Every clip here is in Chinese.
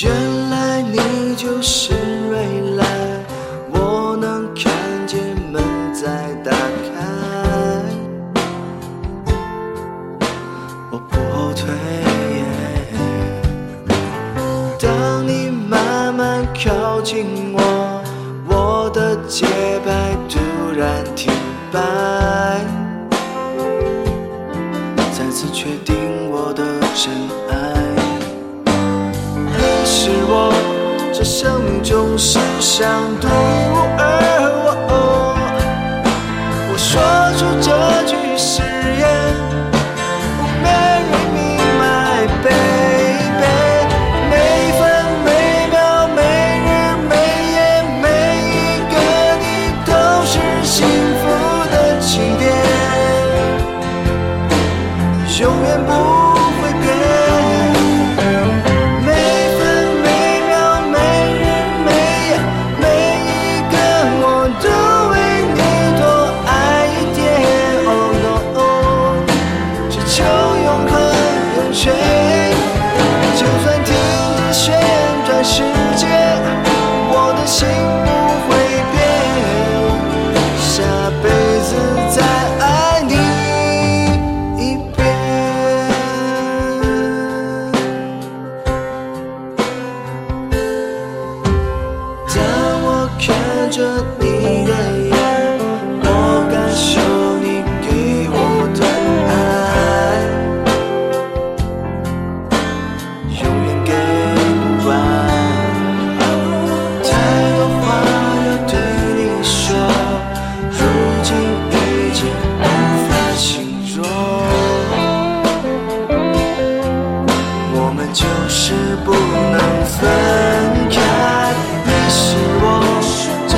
原来你就是未来我能看见门在打开。我不后退当你慢慢靠近我我的节拍突然停摆。再次确定我的真爱。世上独一无二我，我说出这句誓言。Marry me, my baby，每分每秒每日每夜，每一个你都是幸福的起点，永远不。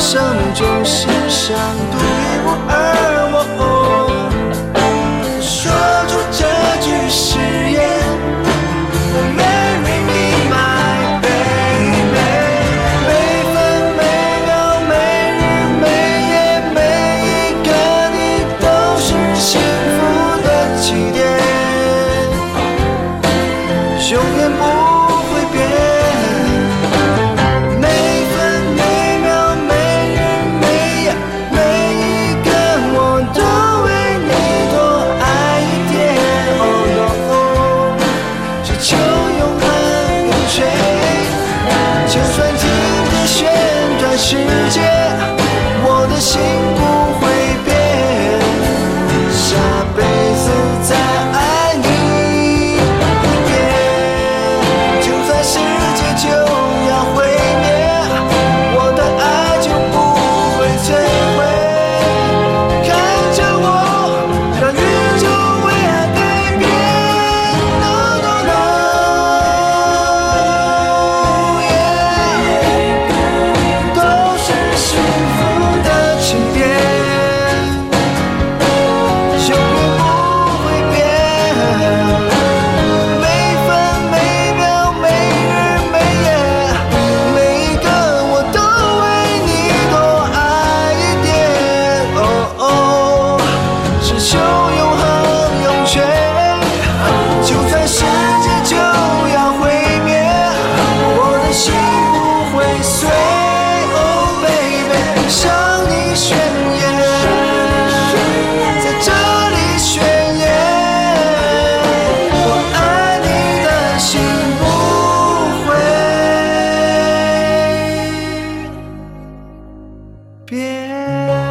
生命中心上对世界。别